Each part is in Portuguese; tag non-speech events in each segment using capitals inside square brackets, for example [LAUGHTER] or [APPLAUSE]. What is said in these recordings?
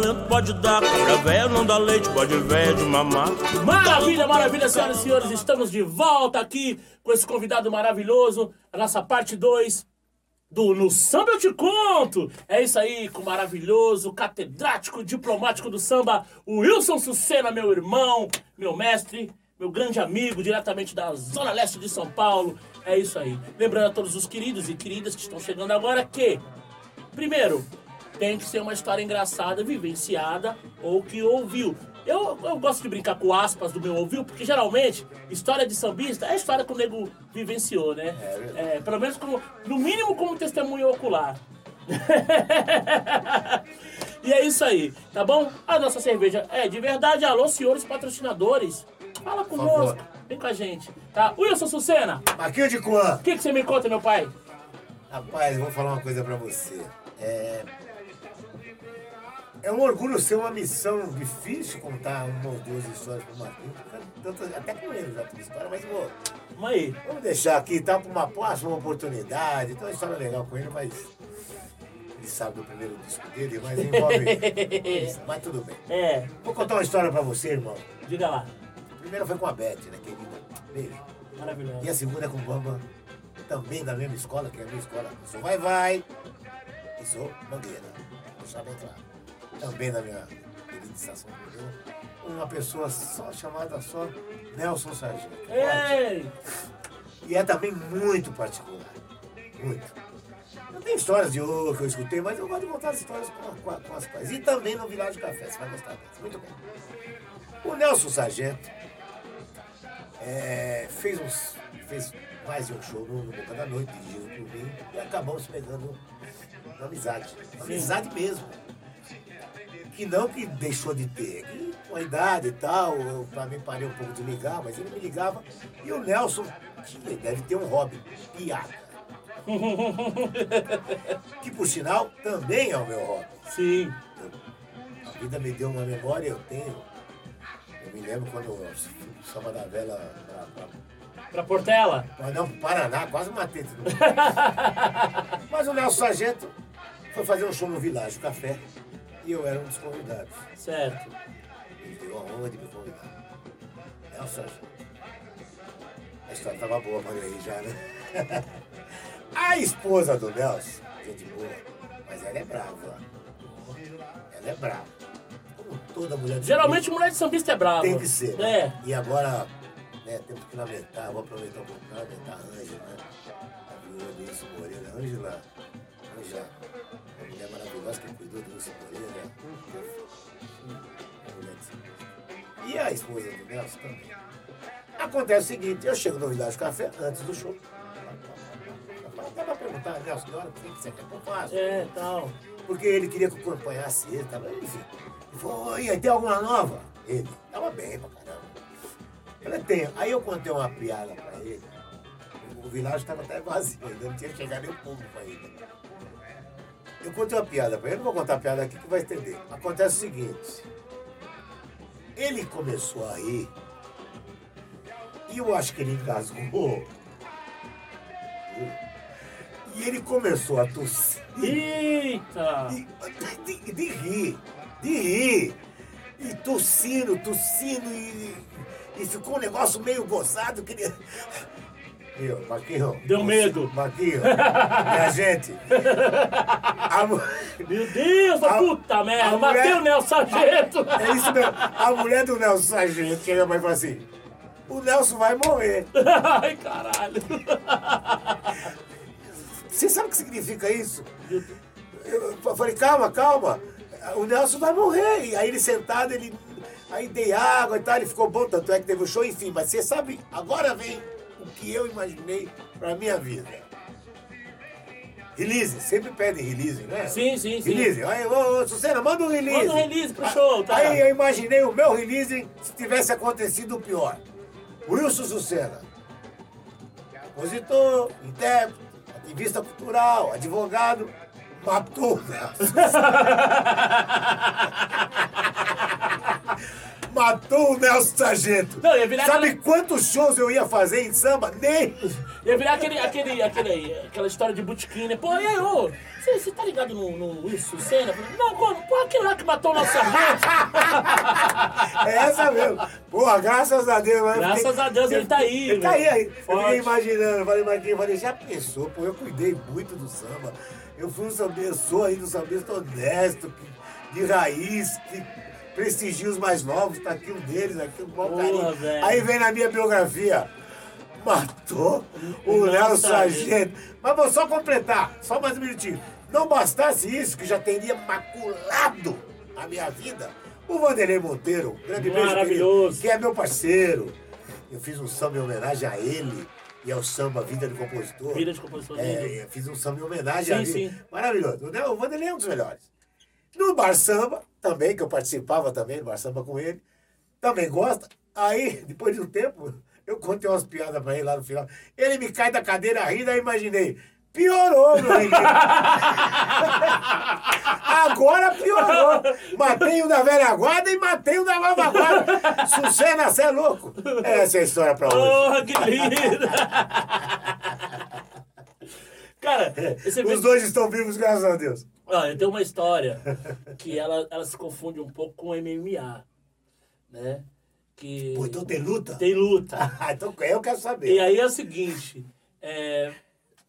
talento pode dar. Cabra velho não dá leite, pode velho de mamar. Maravilha, maravilha, senhoras e senhores. Estamos de volta aqui com esse convidado maravilhoso. A nossa parte 2 do No Samba Eu Te Conto. É isso aí, com o maravilhoso, catedrático, diplomático do samba, o Wilson Sucena, meu irmão, meu mestre, meu grande amigo, diretamente da Zona Leste de São Paulo. É isso aí. Lembrando a todos os queridos e queridas que estão chegando agora que, primeiro, tem que ser uma história engraçada, vivenciada ou que ouviu. Eu, eu gosto de brincar com aspas do meu ouviu, porque geralmente história de sambista é história que o nego vivenciou, né? É, pelo menos como, no mínimo como testemunho ocular. [LAUGHS] e é isso aí, tá bom? A nossa cerveja é de verdade. Alô, senhores patrocinadores. Fala conosco, vem com a gente, tá? Wilson Sucena, Marquinho de Coan. o que, que você me conta, meu pai? Rapaz, eu vou falar uma coisa pra você. É... É um orgulho ser uma missão difícil contar uma ou duas histórias pro Marquinhos. Tantas- Até com ele já tem história, mas vou, Vamos aí. vamos deixar aqui, tá? Pra uma próxima oportunidade. Tem uma história legal com ele, mas ele sabe do primeiro disco dele, mas envolve. [LAUGHS] mas tudo bem. É, Vou contar uma história pra você, irmão. diga lá. A primeira foi com a Beth, né, querida? Beijo. Maravilhoso. E a segunda é com o Bamba, também da mesma escola, que é a minha escola. Eu sou Vai Vai e sou Mangueira. Deixar bem claro. Também da minha querida estação uma pessoa só chamada só Nelson Sargento. Ei! E é também muito particular. Muito. Eu tenho histórias de ouro que eu escutei, mas eu gosto de contar as histórias com, com, com as pais. E também no Vilagem Café, você vai gostar dessa. Muito bem. O Nelson Sargento é, fez, uns, fez mais de um show no, no Boca da Noite, dirigido por mim, e acabamos pegando uma amizade. Amizade mesmo. Que não que deixou de ter, que com a idade e tal, eu também parei um pouco de ligar, mas ele me ligava. E o Nelson tinha, deve ter um hobby, piada. [LAUGHS] que por sinal também é o meu hobby. Sim. A vida me deu uma memória, eu tenho. Eu me lembro quando eu Samba da Vela Pra Portela? pra, não, Paraná, quase matei mundo. [LAUGHS] Mas o Nelson Sargento foi fazer um show no Vilagem Café e eu era um dos convidados. Certo. Ele deu a honra de me convidar. Nelson Sargento. A história tava boa pra aí já, né? [LAUGHS] A esposa do Nelson, gente boa, mas ela é brava. Ela é brava. Como toda mulher de Geralmente mulher de sambista é brava. tem que ser. né? É. E agora, né, temos que lamentar, vou aproveitar um pouco para lamentar a Ângela, né? A viúva do Wilson Moreira. Ângela, Ângela, mulher maravilhosa que cuidou do mulher de São E a esposa do Nelson também. Acontece o seguinte, eu chego no Village Café antes do show. Até pra perguntar, Nelson, que hora que você quer que eu faça? É, tal. Porque ele queria que eu acompanhasse ele, tava, enfim. Ele falou, e aí, tem alguma nova? Ele, tava bem pra caramba. Eu falei, tenho. Aí eu contei uma piada pra ele. O, vilagem estava até vazio, ainda não tinha chegado nem o público ainda. Eu contei uma piada pra ele, não vou contar a piada aqui que vai entender. Acontece o seguinte. Ele começou a rir. E eu acho que ele engasgou. E ele começou a tossir. Eita! De, de, de rir, de rir. E tossindo, tossindo, e, e ficou um negócio meio gozado que ele. Deu medo. Marquinhos, [LAUGHS] minha gente. A, Meu Deus, A- puta merda! a Matei o Nelson Sargento! [LAUGHS] é isso mesmo. A mulher do Nelson Sargento chega pra ele e fala assim: o Nelson vai morrer. [LAUGHS] Ai, caralho! Você sabe o que significa isso? Eu falei, calma, calma. O Nelson vai morrer. E aí ele sentado, ele. Aí dei água e tal, ele ficou bom, tanto é que teve o show, enfim. Mas você sabe, agora vem que eu imaginei pra minha vida. Release, sempre pedem release, né? Sim, sim, sim. Release. Aí, ô, ô, Sucena, manda um release. Manda um release pro show, tá? Aí eu imaginei o meu release se tivesse acontecido o pior. Wilson Sucena. Compositor, intérprete, ativista cultural, advogado, matou. [LAUGHS] Matou o Nelson Sargento. Não, ia virar Sabe aquela- quantos shows eu ia fazer em samba? Nem. Ia virar aquele, aquele, aquele, aquela história de botequim, né? Pô, e aí, ô, você, tá ligado no, no Wilson Senna? Não, como? Pô, aquele lá que matou o nosso sargento. [LAUGHS] É essa mesmo. Porra, graças a Deus. eu Graças a Deus, ele tá aí, Ele tá aí, aí. Eu fiquei imaginando. Falei, quem falei, já pensou? Pô, eu cuidei muito do samba. Eu fui um sambista, sou ainda um sambista honesto, de raiz, que prestigia os mais novos, tá aqui um deles, aqui um bom carinho. velho. Aí vem na minha biografia. Matou o Léo Sargento. Mas vou só completar, só mais um minutinho. Não bastasse isso, que já teria maculado a minha vida, o Vanderlei Monteiro, grande beijo, que é meu parceiro. Eu fiz um samba em homenagem a ele e ao samba Vida de Compositor. Vida de compositor É, fiz um samba em homenagem Sim, a ele. sim. Maravilhoso. O Vanderlei é um dos melhores. No Bar Samba, também, que eu participava também do Bar Samba com ele, também gosta. Aí, [LAUGHS] depois de um tempo, eu contei umas piadas pra ele lá no final. Ele me cai da cadeira rindo, aí imaginei. Piorou, meu amigo. [LAUGHS] Agora piorou. Matei o da velha guarda e matei o da nova guarda. Sucena, você é louco. Essa é a história pra hoje. Porra, que lindo! [LAUGHS] Cara, Os dois estão vivos, graças a Deus. Olha, tem uma história que ela, ela se confunde um pouco com MMA, né? Que Pô, então tem luta? tem luta. [LAUGHS] Ah, então eu quero saber. E aí é o seguinte, é,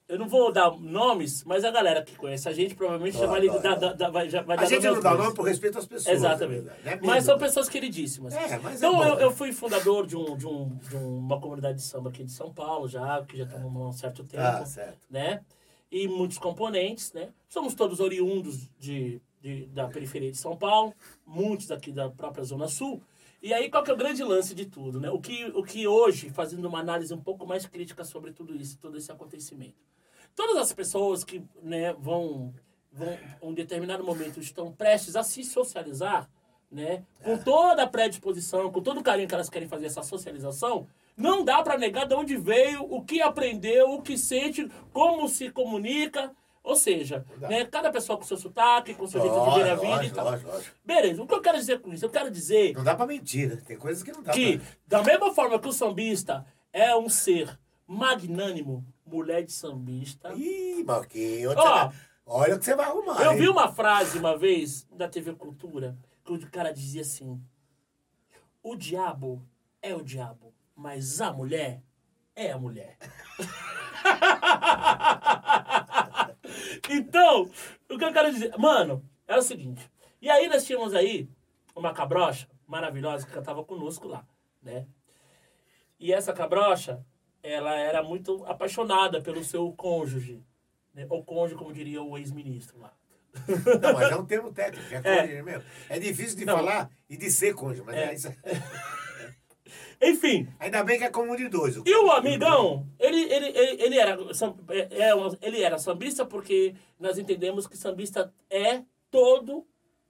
eu não vou dar nomes, mas a galera que conhece a gente provavelmente já vai, dar- vai- já vai A dar gente não dá nome por respeito às pessoas. Exatamente. é né? Mas são pessoas queridíssimas. É, mas é então eu, eu fui fundador de, um, de, um, de uma comunidade de samba aqui de São Paulo já, que já estamos há um certo tempo. Ah, certo. Né? E muitos componentes, né? Somos todos oriundos de, de- da periferia de São Paulo, muitos aqui da própria Zona Sul. E aí, qual que é o grande lance de tudo, né? O que, o que hoje, fazendo uma análise um pouco mais crítica sobre tudo isso, todo esse acontecimento. Todas as pessoas que né, vão, vão, em um determinado momento, estão prestes a se socializar, né, com toda a predisposição, com todo o carinho que elas querem fazer essa socialização, não dá para negar de onde veio, o que aprendeu, o que sente, como se comunica. Ou seja, né, cada pessoa com seu sotaque, com seu jeito de ver a Lógico, vida e lógico, tal. lógico, lógico. Beleza, o que eu quero dizer com isso? Eu quero dizer Não dá pra mentir, né? Tem coisas que não dá que, pra... da mesma forma que o sambista é um ser magnânimo, mulher de sambista. Ih, Marquinhos, Ó. olha o que você vai arrumar, Eu hein? vi uma frase uma vez da TV Cultura que o cara dizia assim: O diabo é o diabo, mas a mulher é a mulher. então, o que eu quero dizer, mano, é o seguinte. E aí nós tínhamos aí uma cabrocha maravilhosa que cantava conosco lá, né? E essa cabrocha, ela era muito apaixonada pelo seu cônjuge. Né? Ou cônjuge, como diria o ex-ministro lá. Não, mas é um termo técnico, é É. cônjuge mesmo. É difícil de Não. falar e de ser cônjuge, mas é, É. isso. [LAUGHS] Enfim, Ainda bem que é comum de dois. e o amigão, ele, ele, ele, ele, era, é, é um- ele era sambista porque nós entendemos que sambista é todo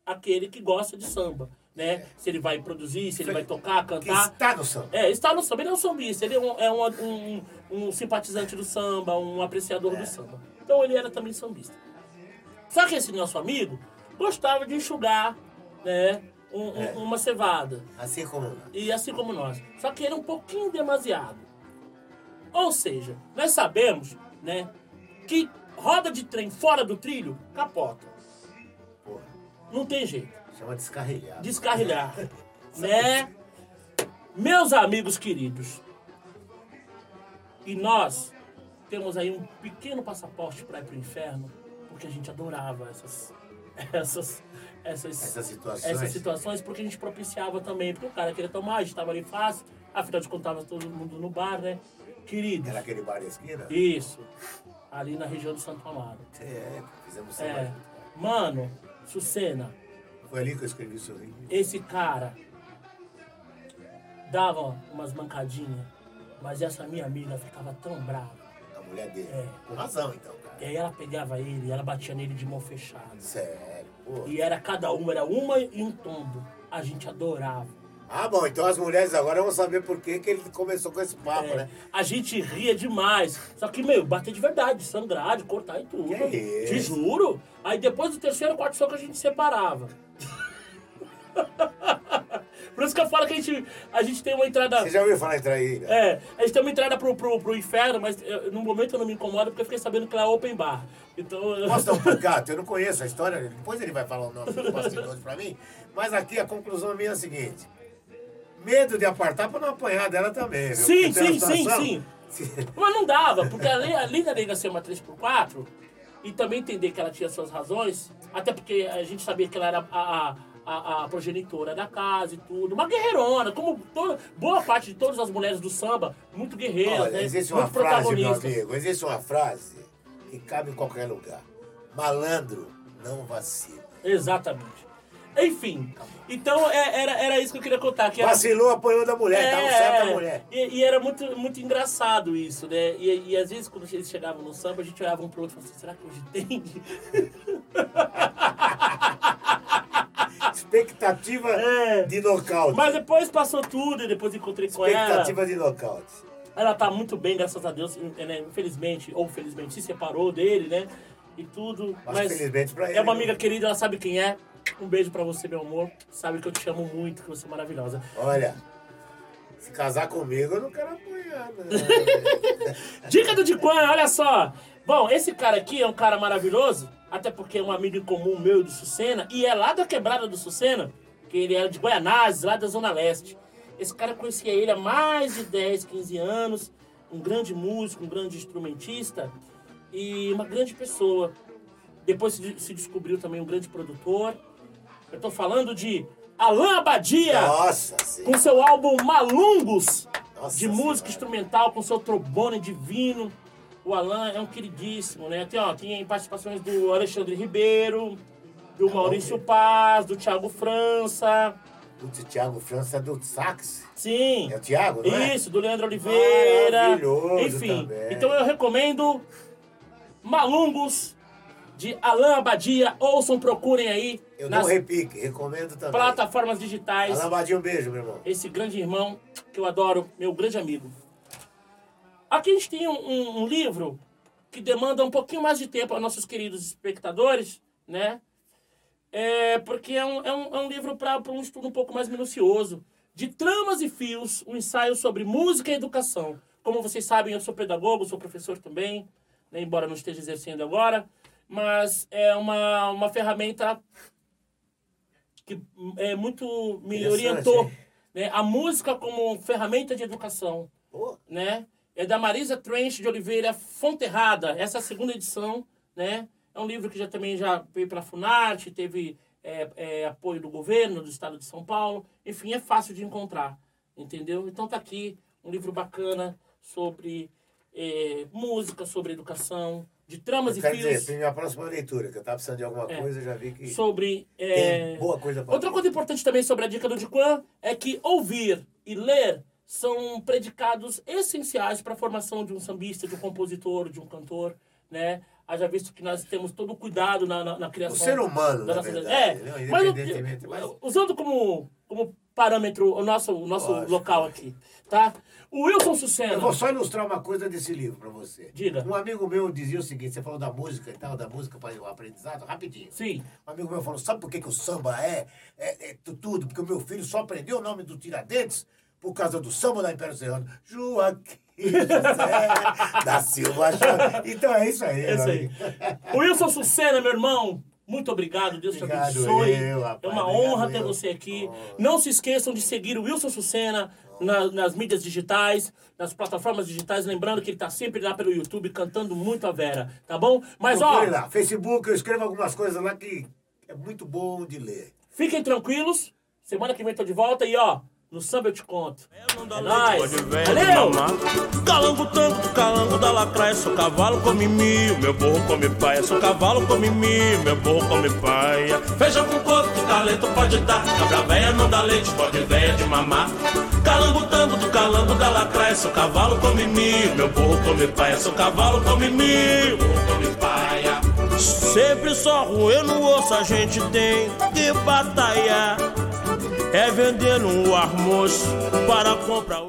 aquele que gosta de samba. Né? Se ele vai produzir, se ele vai tocar, Que cantar. está no samba. É, está no samba. Ele é um sambista, ele é um, é um, um, um simpatizante do samba, um apreciador do samba. Então ele era também sambista. Só que esse nosso amigo gostava de enxugar né, um- um- É. uma cevada. Assim como... E assim como nós. Só que era um pouquinho demasiado. Ou seja, nós sabemos né, que roda de trem fora do trilho, capota. Porra, Não tem jeito. chama descarrilhado. descarrilhar. [LAUGHS] né? Meus amigos queridos, e nós temos aí um pequeno passaporte para ir para o inferno, porque a gente adorava essas, [LAUGHS] essas, essas, Essas situações. essas situações, porque a gente propiciava também, porque o cara queria tomar, a gente estava ali fácil, afinal de contas tava todo mundo no bar, né? Queridos, Era aquele bar da esquina? isso, ali na região do Santo Amaro. É, fizemos. É, mano, Sucena, Foi ali que eu escrevi o sorriso. esse cara dava umas mancadinhas, mas essa minha amiga ficava tão brava. A mulher dele. É. Com razão, então, cara. E aí ela pegava ele e ela batia nele de mão fechada. Sério, pô. E era cada uma, era uma e um tombo. A gente adorava. Ah, bom, então as mulheres agora vão saber por que, que ele começou com esse papo, É, né? a gente ria demais. Só que, meu, bater de verdade, sangrar, de cortar e tudo. Que isso? Te juro. Aí depois do terceiro, quarto soco a gente separava. [LAUGHS] Por isso que eu falo que a gente, a gente tem uma entrada. Você já ouviu falar em traíra? É, a gente tem uma entrada pro, pro, pro inferno, mas eh, no momento eu não me incomodo porque eu fiquei sabendo que lá é open bar. Então. eu- Posso dar um [LAUGHS] pucato? Eu não conheço a história, depois ele vai falar o nome dos bastidores pra mim. Mas aqui a conclusão minha é a seguinte: medo de apartar pra não apanhar dela também. Sim, sim, sim, situação- sim. Mas não dava, porque além, além da nega ser uma 3x4, e também entender que ela tinha suas razões, até porque a gente sabia que ela era a, a, a, a progenitora da casa e tudo, uma guerreirona, como toda, boa parte de todas as mulheres do samba, muito guerreiras, Olha, né? existe uma muito frase, meu amigo, existe uma frase que cabe em qualquer lugar. Malandro não vacila. Exatamente. Enfim, então é- era, era isso que eu queria contar. Que era, Vacilou, apanhou da mulher, tá um certo da mulher. É, E, e era muito, muito engraçado isso, né? E, e às vezes quando eles chegavam no samba, a gente olhava um pro outro e falava assim, será que hoje tem? [LAUGHS] Expectativa É. de nocaute. Mas depois passou tudo e depois encontrei com ela. Expectativa de nocaute. Ela tá muito bem, graças a Deus, né? Infelizmente, ou felizmente, se separou dele, né? E tudo. Mas Mas, felizmente pra ele, é uma né? amiga querida, ela sabe quem é. Um beijo pra você, meu amor. Sabe que eu te amo muito, que você é maravilhosa. Olha, se casar comigo, eu não quero apanhar, não. [LAUGHS] Dica do Diquan, olha só. Bom, esse cara aqui é um cara maravilhoso, até porque é um amigo em comum meu do Sucena, e é lá da quebrada do Sucena, que ele era de Goianazes, lá da Zona Leste. Esse cara conhecia ele há mais de 10, 15 anos, um grande músico, um grande instrumentista e uma grande pessoa. Depois se, descobriu também um grande produtor. Eu tô falando de Alain Abadia Nossa, com seu álbum Malungos, Nossa de música Senhora. instrumental, com seu trombone divino. O Alan é um queridíssimo, né? Tem, ó, tem participações do Alexandre Ribeiro, do Maurício Paz, do Thiago França. O Thiago França é do sax. Sim. É o Thiago, não é? Isso, do Leandro Oliveira. Maravilhoso Enfim, também. então eu recomendo Malungos, de Alain Abadia. Ouçam, procurem aí Eu nas dou repique, recomendo também. plataformas digitais. Alambadinho, um beijo, meu irmão. esse grande irmão que eu adoro, meu grande amigo. Aqui a gente tem um, um- livro que demanda um pouquinho mais de tempo aos nossos queridos espectadores, né? É, porque é um, é um, é um livro para um estudo um pouco mais minucioso. De tramas e fios, um ensaio sobre música e educação. Como vocês sabem, eu sou pedagogo, sou professor também, né, embora não esteja exercendo agora. Mas é uma, uma ferramenta que é, muito me orientou. Né? A música como ferramenta de educação Pô, né? É da Marisa Trench de Oliveira Fonterrada. Essa é segunda edição, né? É um livro que já também já veio para a Funarte, teve é, é, apoio do governo do estado de São Paulo. Enfim, é fácil de encontrar, entendeu? Então tá aqui um livro bacana sobre é, música, sobre educação, de tramas e quer fios, dizer, minha próxima leitura, que eu tava precisando de alguma coisa, eu já vi que sobre... é, boa coisa pra Outra coisa importante também sobre a dica do Diquan é que ouvir e ler são predicados essenciais para a formação de um sambista, de um compositor, de um cantor, né? Haja visto que nós temos todo o cuidado na, na, na criação. O ser humano, da nossa- verdade, É, né? mas, mas- usando como, como parâmetro o nosso, o nosso Lógico. local aqui, tá? O Wilson Sucena. Eu vou só ilustrar uma coisa desse livro pra você. Diga. Um amigo meu dizia o seguinte, você falou da música e tal, da música para o aprendizado, rapidinho. Sim. Um amigo meu falou, sabe por que, que o samba é, é, é tu- tudo? Porque o meu filho só aprendeu o nome do Tiradentes por causa do samba da Império Serrano. Joaquim José da Silva. Então é isso aí. É isso aí. Wilson Sucena, meu irmão, muito obrigado. Deus Obrigado te abençoe. eu, rapaz, é uma honra ter eu. você aqui. Oh. Não se esqueçam de seguir o Wilson Sucena na- nas mídias digitais, nas plataformas digitais. Lembrando que ele está sempre lá pelo YouTube cantando muito a Vera, tá bom? Mas ó, Procure lá, Facebook, eu escrevo algumas coisas lá que é muito bom de ler. fiquem tranquilos. Semana que vem tô de volta e ó, no samba eu te conto. É nóis. Valeu! mamar. Calango tango, calango da lacraia, sou cavalo come mil, meu burro come paia, sou cavalo come mil, meu burro come paia. Feijão com coco, que talento pode dar, cabra véia não dá leite, pode véia de mamar. Calango tango, do calango da lacraia, sou cavalo come mil, meu burro come paia, sou cavalo come mil, burro come paia. Sempre só roer no osso a gente tem que batalhar. É vender um almoço para comprar o